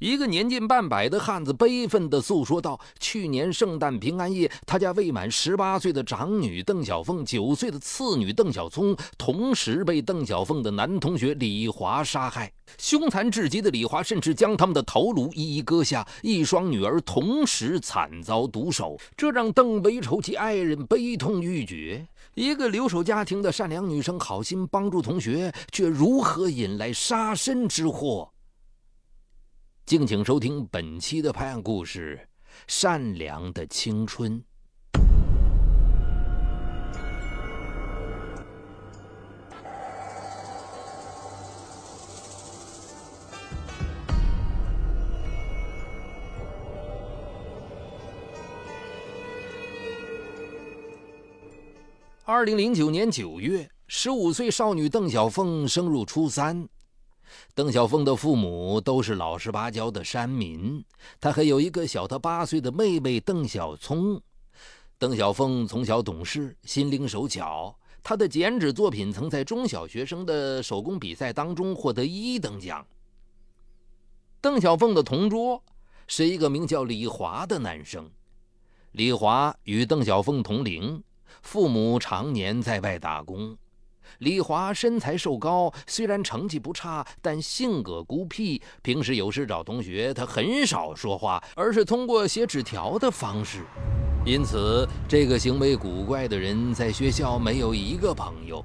一个年近半百的汉子悲愤地诉说道：“去年圣诞平安夜，他家未满十八岁的长女邓小凤、九岁的次女邓小聪，同时被邓小凤的男同学李华杀害。凶残至极的李华，甚至将他们的头颅一一割下。一双女儿同时惨遭毒手，这让邓为仇其爱人悲痛欲绝。一个留守家庭的善良女生，好心帮助同学，却如何引来杀身之祸？”敬请收听本期的拍案故事《善良的青春》。二零零九年九月，十五岁少女邓小凤升入初三。邓小凤的父母都是老实巴交的山民，她还有一个小她八岁的妹妹邓小聪。邓小凤从小懂事，心灵手巧，她的剪纸作品曾在中小学生的手工比赛当中获得一等奖。邓小凤的同桌是一个名叫李华的男生，李华与邓小凤同龄，父母常年在外打工。李华身材瘦高，虽然成绩不差，但性格孤僻。平时有事找同学，他很少说话，而是通过写纸条的方式。因此，这个行为古怪的人在学校没有一个朋友。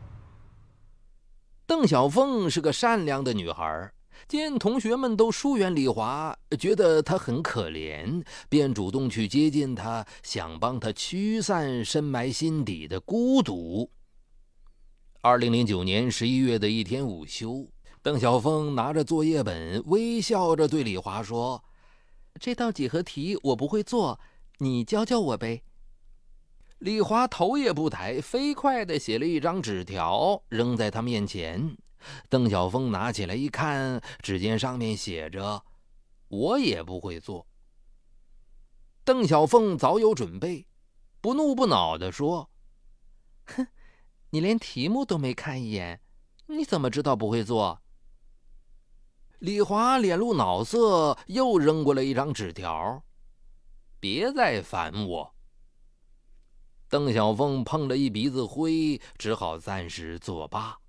邓小凤是个善良的女孩，见同学们都疏远李华，觉得他很可怜，便主动去接近他，想帮他驱散深埋心底的孤独。二零零九年十一月的一天午休，邓小凤拿着作业本，微笑着对李华说：“这道几何题我不会做，你教教我呗。”李华头也不抬，飞快地写了一张纸条，扔在他面前。邓小凤拿起来一看，只见上面写着：“我也不会做。”邓小凤早有准备，不怒不恼地说：“哼。”你连题目都没看一眼，你怎么知道不会做？李华脸露恼色，又扔过来一张纸条：“别再烦我。”邓小凤碰了一鼻子灰，只好暂时作罢。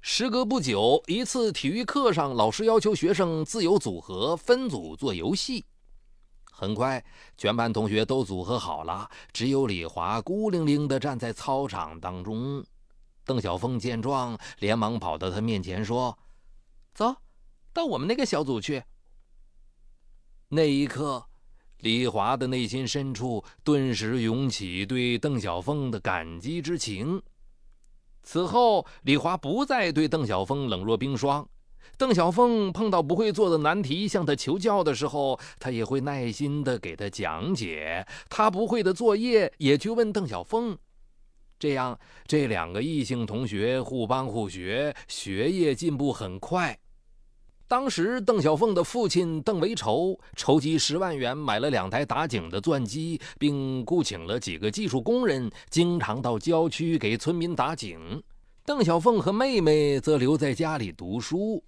时隔不久，一次体育课上，老师要求学生自由组合，分组做游戏。很快，全班同学都组合好了，只有李华孤零零地站在操场当中。邓小凤见状，连忙跑到他面前说：“走，到我们那个小组去。”那一刻，李华的内心深处顿时涌起对邓小凤的感激之情。此后，李华不再对邓小凤冷若冰霜。邓小凤碰到不会做的难题，向他求教的时候，他也会耐心地给他讲解；他不会的作业，也去问邓小凤。这样，这两个异性同学互帮互学，学业进步很快。当时，邓小凤的父亲邓维仇筹集十万元买了两台打井的钻机，并雇请了几个技术工人，经常到郊区给村民打井。邓小凤和妹妹则留在家里读书。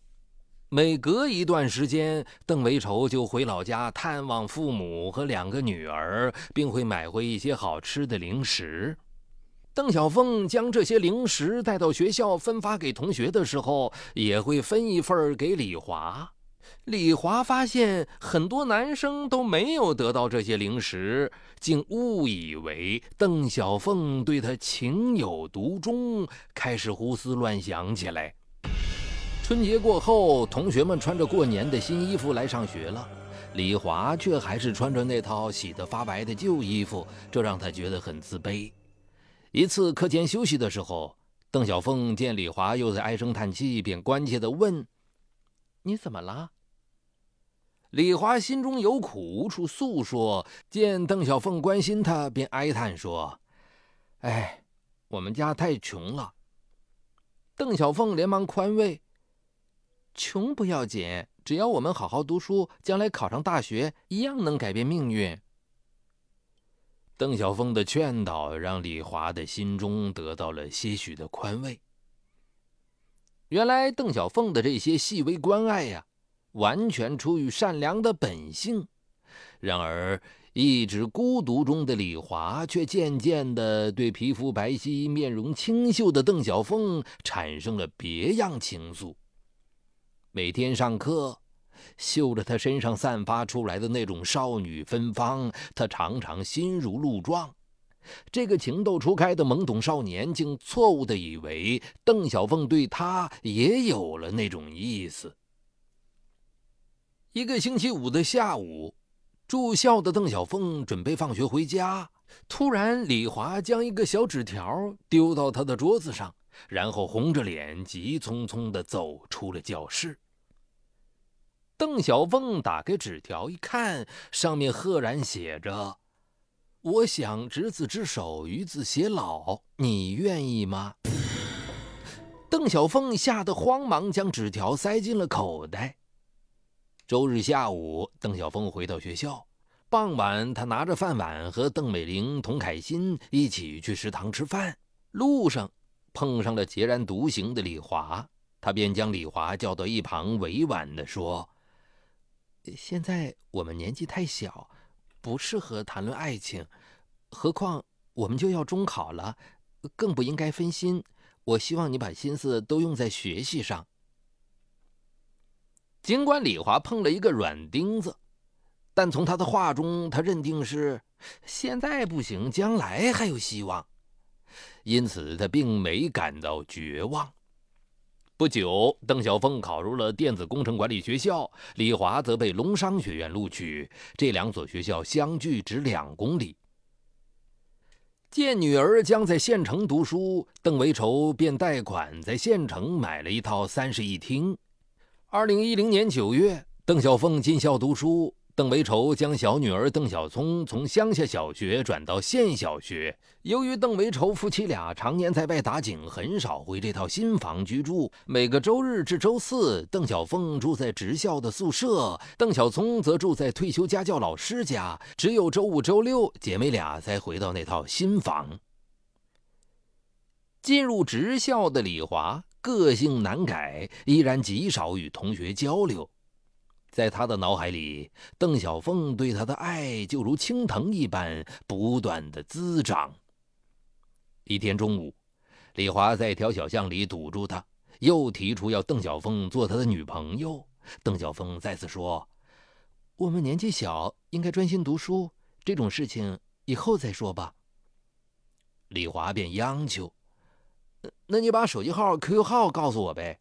每隔一段时间，邓维仇就回老家探望父母和两个女儿，并会买回一些好吃的零食。邓小凤将这些零食带到学校分发给同学的时候，也会分一份给李华。李华发现很多男生都没有得到这些零食，竟误以为邓小凤对他情有独钟，开始胡思乱想起来。春节过后，同学们穿着过年的新衣服来上学了，李华却还是穿着那套洗得发白的旧衣服，这让他觉得很自卑。一次课间休息的时候，邓小凤见李华又在唉声叹气，便关切地问：“你怎么了？”李华心中有苦无处诉说，见邓小凤关心他，便哀叹说：“哎，我们家太穷了。”邓小凤连忙宽慰。穷不要紧，只要我们好好读书，将来考上大学，一样能改变命运。邓小凤的劝导让李华的心中得到了些许的宽慰。原来邓小凤的这些细微关爱呀，完全出于善良的本性。然而，一直孤独中的李华，却渐渐地对皮肤白皙、面容清秀的邓小凤产生了别样情愫。每天上课，嗅着她身上散发出来的那种少女芬芳，他常常心如鹿撞。这个情窦初开的懵懂少年，竟错误地以为邓小凤对他也有了那种意思。一个星期五的下午。住校的邓小凤准备放学回家，突然李华将一个小纸条丢到他的桌子上，然后红着脸急匆匆地走出了教室。邓小凤打开纸条一看，上面赫然写着：“我想执子之手，与子偕老，你愿意吗？”邓小凤吓得慌忙将纸条塞进了口袋。周日下午，邓小凤回到学校。傍晚，他拿着饭碗和邓美玲、童凯欣一起去食堂吃饭。路上碰上了孑然独行的李华，他便将李华叫到一旁，委婉地说：“现在我们年纪太小，不适合谈论爱情。何况我们就要中考了，更不应该分心。我希望你把心思都用在学习上。”尽管李华碰了一个软钉子，但从他的话中，他认定是现在不行，将来还有希望，因此他并没感到绝望。不久，邓小凤考入了电子工程管理学校，李华则被龙商学院录取。这两所学校相距只两公里。见女儿将在县城读书，邓维愁便贷款在县城买了一套三室一厅。二零一零年九月，邓小凤进校读书。邓维筹将小女儿邓小聪从乡下小学转到县小学。由于邓维筹夫妻俩常年在外打井，很少回这套新房居住。每个周日至周四，邓小凤住在职校的宿舍，邓小聪则住在退休家教老师家。只有周五、周六，姐妹俩才回到那套新房。进入职校的李华。个性难改，依然极少与同学交流。在他的脑海里，邓小凤对他的爱就如青藤一般，不断的滋长。一天中午，李华在一条小巷里堵住他，又提出要邓小凤做他的女朋友。邓小凤再次说：“我们年纪小，应该专心读书，这种事情以后再说吧。”李华便央求。那你把手机号、QQ 号告诉我呗。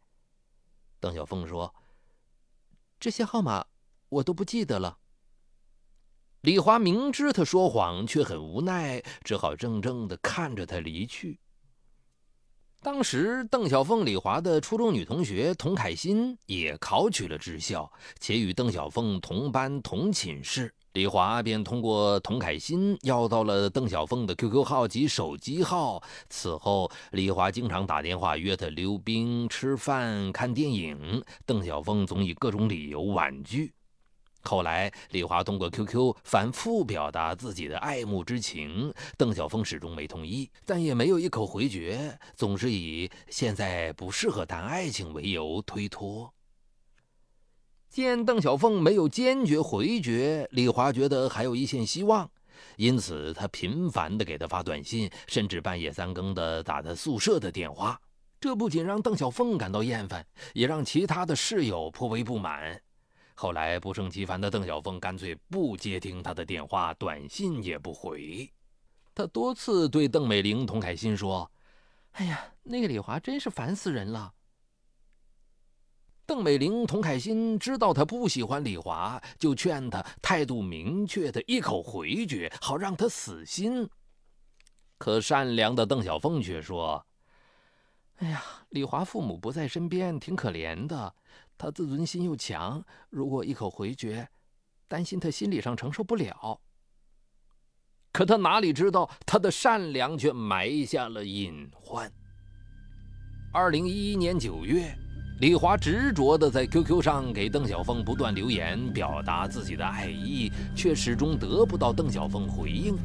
邓小凤说：“这些号码我都不记得了。”李华明知他说谎，却很无奈，只好怔怔的看着他离去。当时，邓小凤、李华的初中女同学童凯欣也考取了职校，且与邓小凤同班同寝室。李华便通过童凯欣要到了邓小凤的 QQ 号及手机号。此后，李华经常打电话约她溜冰、吃饭、看电影。邓小凤总以各种理由婉拒。后来，李华通过 QQ 反复表达自己的爱慕之情，邓小凤始终没同意，但也没有一口回绝，总是以现在不适合谈爱情为由推脱。见邓小凤没有坚决回绝，李华觉得还有一线希望，因此他频繁地给她发短信，甚至半夜三更的打他宿舍的电话。这不仅让邓小凤感到厌烦，也让其他的室友颇为不满。后来不胜其烦的邓小凤干脆不接听他的电话，短信也不回。他多次对邓美玲、童凯欣说：“哎呀，那个李华真是烦死人了。”邓美玲、童凯欣知道他不喜欢李华，就劝他态度明确的一口回绝，好让他死心。可善良的邓小凤却说：“哎呀，李华父母不在身边，挺可怜的。他自尊心又强，如果一口回绝，担心他心理上承受不了。”可他哪里知道，他的善良却埋下了隐患。二零一一年九月。李华执着地在 QQ 上给邓小凤不断留言，表达自己的爱意，却始终得不到邓小凤回应。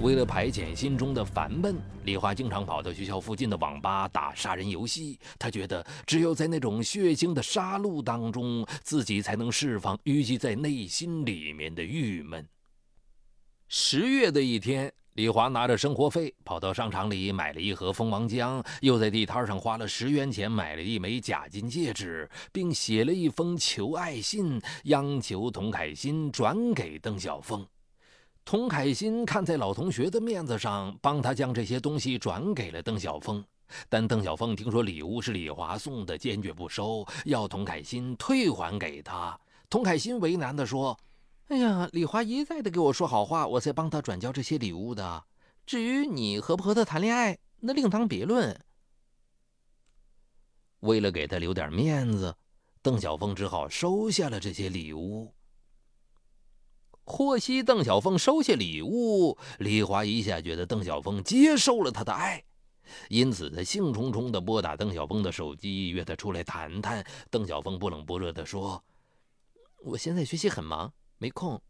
为了排遣心中的烦闷，李华经常跑到学校附近的网吧打杀人游戏。他觉得，只有在那种血腥的杀戮当中，自己才能释放淤积在内心里面的郁闷。十月的一天。李华拿着生活费跑到商场里买了一盒蜂王浆，又在地摊上花了十元钱买了一枚假金戒指，并写了一封求爱信，央求童凯欣转给邓小凤。童凯欣看在老同学的面子上，帮他将这些东西转给了邓小凤。但邓小凤听说礼物是李华送的，坚决不收，要童凯欣退还给他。童凯欣为难地说。哎呀，李华一再的给我说好话，我才帮他转交这些礼物的。至于你和不和他谈恋爱，那另当别论。为了给他留点面子，邓小凤只好收下了这些礼物。获悉邓小凤收下礼物，李华一下觉得邓小凤接受了他的爱，因此他兴冲冲的拨打邓小凤的手机，约他出来谈谈。邓小凤不冷不热的说：“我现在学习很忙。”没空。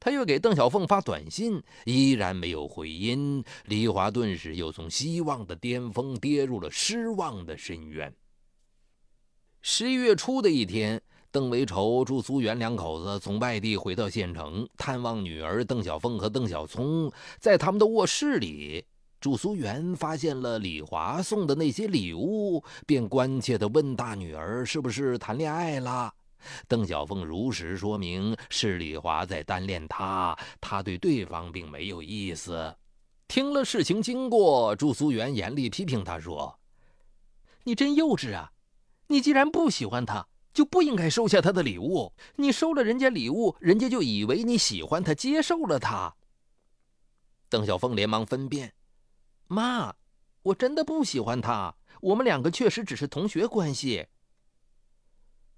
他又给邓小凤发短信，依然没有回音。李华顿时又从希望的巅峰跌入了失望的深渊。十一月初的一天，邓维仇、祝苏元两口子从外地回到县城探望女儿邓小凤和邓小聪，在他们的卧室里，祝苏元发现了李华送的那些礼物，便关切地问大女儿：“是不是谈恋爱了？”邓小凤如实说明，是李华在单恋她，她对对方并没有意思。听了事情经过，祝苏元严厉批评他说：“你真幼稚啊！你既然不喜欢他，就不应该收下他的礼物。你收了人家礼物，人家就以为你喜欢他，接受了他。”邓小凤连忙分辨：“妈，我真的不喜欢他，我们两个确实只是同学关系。”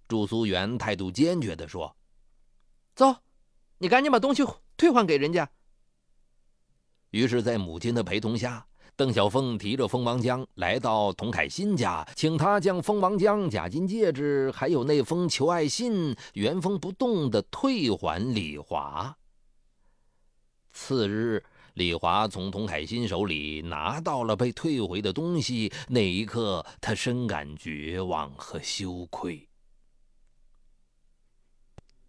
祝苏元态度坚决地说：“走，你赶紧把东西退还给人家。”于是，在母亲的陪同下，邓小凤提着蜂王浆来到童凯欣家，请他将蜂王浆、假金戒指，还有那封求爱信原封不动地退还李华。次日，李华从童凯欣手里拿到了被退回的东西，那一刻，他深感绝望和羞愧。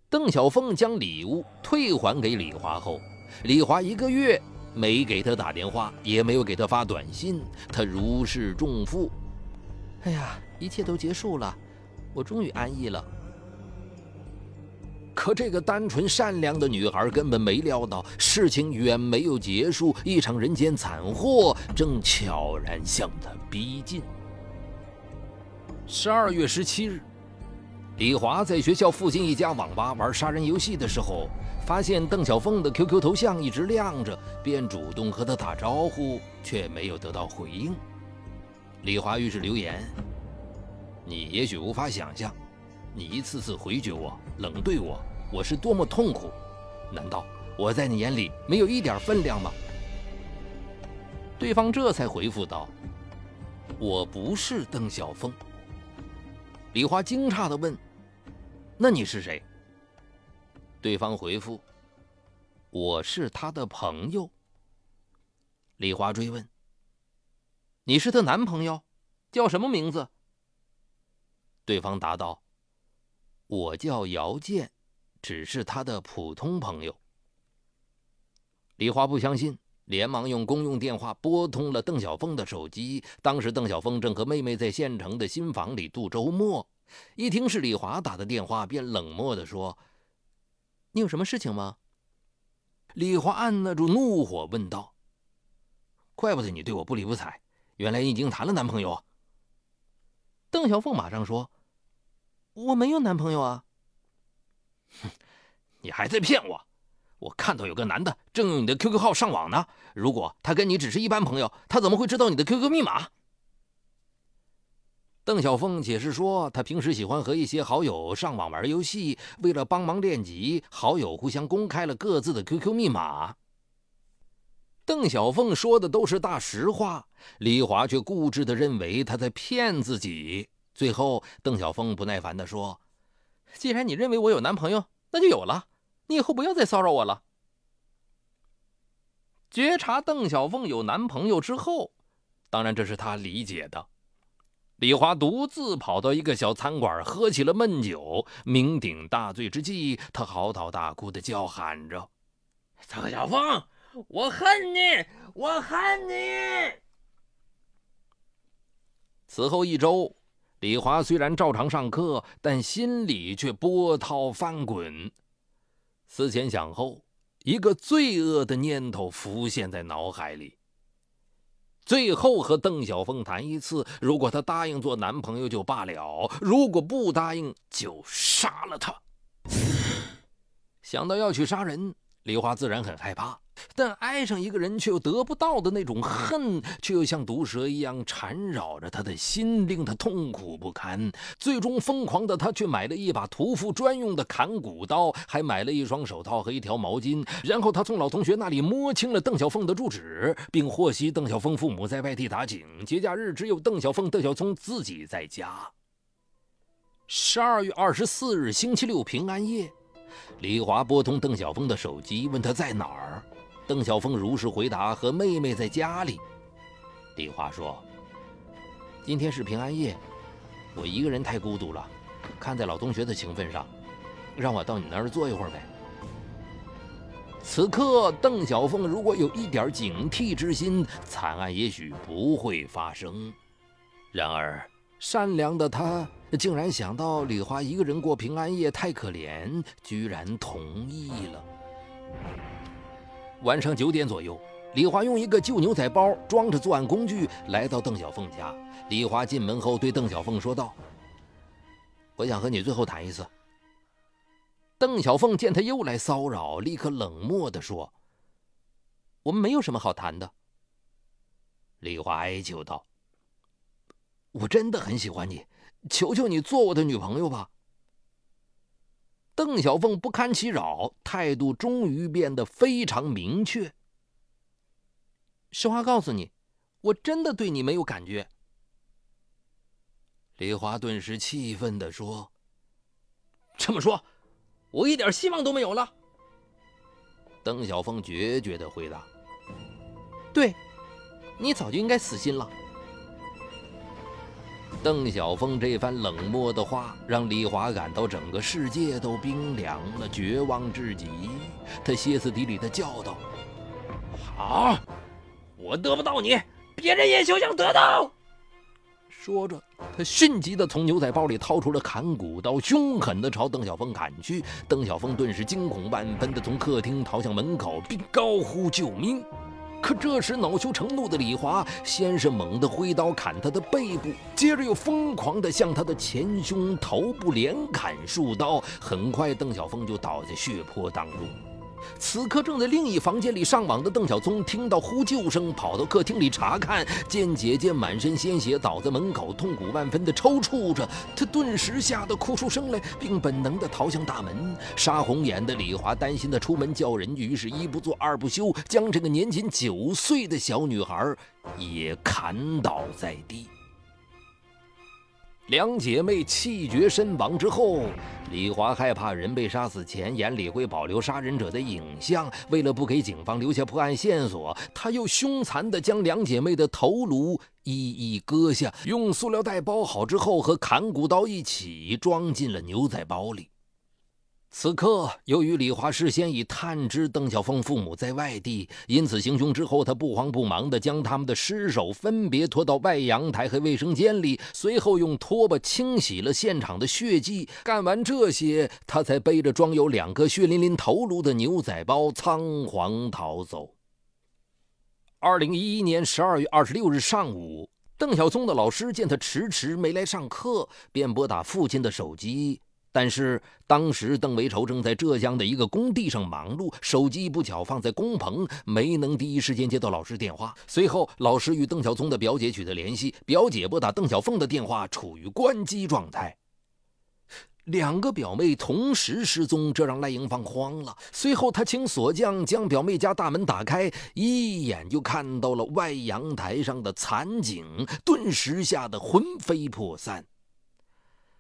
邓小凤将礼物退还给李华后，李华一个月没给他打电话，也没有给他发短信，他如释重负。哎呀，一切都结束了，我终于安逸了。可这个单纯善良的女孩根本没料到，事情远没有结束，一场人间惨祸正悄然向她逼近。十二月十七日。李华在学校附近一家网吧玩杀人游戏的时候，发现邓小凤的 QQ 头像一直亮着，便主动和她打招呼，却没有得到回应。李华于是留言：“你也许无法想象，你一次次回绝我、冷对我，我是多么痛苦。难道我在你眼里没有一点分量吗？”对方这才回复道：“我不是邓小凤。”李华惊诧地问。那你是谁？对方回复：“我是他的朋友。”李华追问：“你是她男朋友？叫什么名字？”对方答道：“我叫姚健，只是他的普通朋友。”李华不相信，连忙用公用电话拨通了邓小凤的手机。当时邓小凤正和妹妹在县城的新房里度周末。一听是李华打的电话，便冷漠地说：“你有什么事情吗？”李华按捺住怒火，问道：“怪不得你对我不理不睬，原来你已经谈了男朋友。”邓小凤马上说：“我没有男朋友啊！”“哼，你还在骗我！我看到有个男的正用你的 QQ 号上网呢。如果他跟你只是一般朋友，他怎么会知道你的 QQ 密码？”邓小凤解释说，她平时喜欢和一些好友上网玩游戏，为了帮忙练级，好友互相公开了各自的 QQ 密码。邓小凤说的都是大实话，李华却固执地认为他在骗自己。最后，邓小凤不耐烦地说：“既然你认为我有男朋友，那就有了。你以后不要再骚扰我了。”觉察邓小凤有男朋友之后，当然这是他理解的。李华独自跑到一个小餐馆，喝起了闷酒。酩酊大醉之际，他嚎啕大哭的叫喊着：“邓小峰，我恨你，我恨你！”此后一周。李华虽然照常上课，但心里却波涛翻滚。思前想后，一个罪恶的念头浮现在脑海里。最后和邓小凤谈一次，如果她答应做男朋友就罢了；如果不答应，就杀了她。想到要去杀人，梨花自然很害怕。但爱上一个人却又得不到的那种恨，却又像毒蛇一样缠绕着他的心，令他痛苦不堪。最终，疯狂的他却买了一把屠夫专用的砍骨刀，还买了一双手套和一条毛巾。然后，他从老同学那里摸清了邓小凤的住址，并获悉邓小凤父母在外地打井，节假日只有邓小凤、邓小聪自己在家。十二月二十四日，星期六，平安夜，李华拨通邓小凤的手机，问他在哪儿。邓小凤如实回答：“和妹妹在家里。”李华说：“今天是平安夜，我一个人太孤独了。看在老同学的情分上，让我到你那儿坐一会儿呗。”此刻，邓小凤如果有一点警惕之心，惨案也许不会发生。然而，善良的他竟然想到李华一个人过平安夜太可怜，居然同意了。晚上九点左右，李华用一个旧牛仔包装着作案工具来到邓小凤家。李华进门后对邓小凤说道：“我想和你最后谈一次。”邓小凤见他又来骚扰，立刻冷漠地说：“我们没有什么好谈的。”李华哀求道：“我真的很喜欢你，求求你做我的女朋友吧。”邓小凤不堪其扰，态度终于变得非常明确。实话告诉你，我真的对你没有感觉。李华顿时气愤地说：“这么说，我一点希望都没有了。”邓小凤决绝地回答：“对，你早就应该死心了。”邓小凤这番冷漠的话，让李华感到整个世界都冰凉了，绝望至极。他歇斯底里的叫道：“好，我得不到你，别人也休想得到！”说着，他迅疾的从牛仔包里掏出了砍骨刀，凶狠的朝邓小凤砍去。邓小凤顿时惊恐万分的从客厅逃向门口，并高呼救命。可这时，恼羞成怒的李华先是猛地挥刀砍他的背部，接着又疯狂地向他的前胸、头部连砍数刀。很快，邓小峰就倒在血泊当中。此刻，正在另一房间里上网的邓小聪听到呼救声，跑到客厅里查看，见姐姐满身鲜血倒在门口，痛苦万分的抽搐着，他顿时吓得哭出声来，并本能的逃向大门。杀红眼的李华担心他出门叫人，于是一不做二不休，将这个年仅九岁的小女孩也砍倒在地。两姐妹气绝身亡之后，李华害怕人被杀死前眼里会保留杀人者的影像，为了不给警方留下破案线索，他又凶残地将两姐妹的头颅一一割下，用塑料袋包好之后，和砍骨刀一起装进了牛仔包里。此刻，由于李华事先已探知邓小凤父母在外地，因此行凶之后，他不慌不忙地将他们的尸首分别拖到外阳台和卫生间里，随后用拖把清洗了现场的血迹。干完这些，他才背着装有两个血淋淋头颅的牛仔包仓皇逃走。二零一一年十二月二十六日上午，邓小松的老师见他迟迟没来上课，便拨打父亲的手机。但是当时邓维仇正在浙江的一个工地上忙碌，手机不巧放在工棚，没能第一时间接到老师电话。随后，老师与邓小聪的表姐取得联系，表姐拨打邓小凤的电话，处于关机状态。两个表妹同时失踪，这让赖英芳慌了。随后，他请锁匠将表妹家大门打开，一眼就看到了外阳台上的残景，顿时吓得魂飞魄散。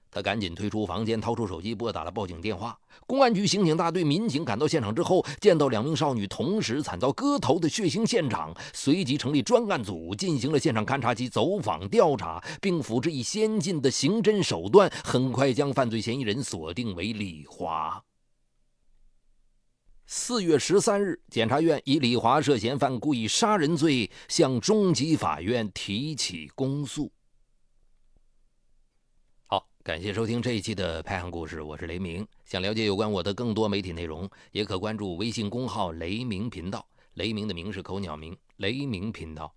他赶紧退出房间，掏出手机拨打了报警电话。公安局刑警大队民警赶到现场之后，见到两名少女同时惨遭割头的血腥现场，随即成立专案组进行了现场勘查及走访调查，并辅之以先进的刑侦手段，很快将犯罪嫌疑人锁定为李华。四月十三日，检察院以李华涉嫌犯故意杀人罪向中级法院提起公诉。感谢收听这一期的《拍行故事》，我是雷鸣。想了解有关我的更多媒体内容，也可关注微信公号“雷鸣频道”。雷鸣的鸣是口鸟鸣，雷鸣频道。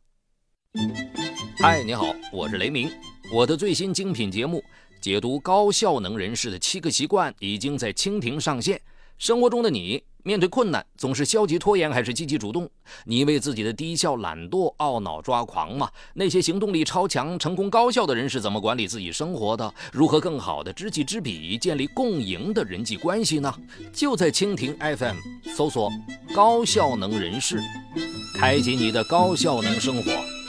嗨，你好，我是雷鸣。我的最新精品节目解读高效能人士的七个习惯已经在蜻蜓上线。生活中的你。面对困难，总是消极拖延还是积极主动？你为自己的低效懒惰懊恼抓狂吗？那些行动力超强、成功高效的人是怎么管理自己生活的？如何更好的知己知彼，建立共赢的人际关系呢？就在蜻蜓 FM 搜索“高效能人士”，开启你的高效能生活。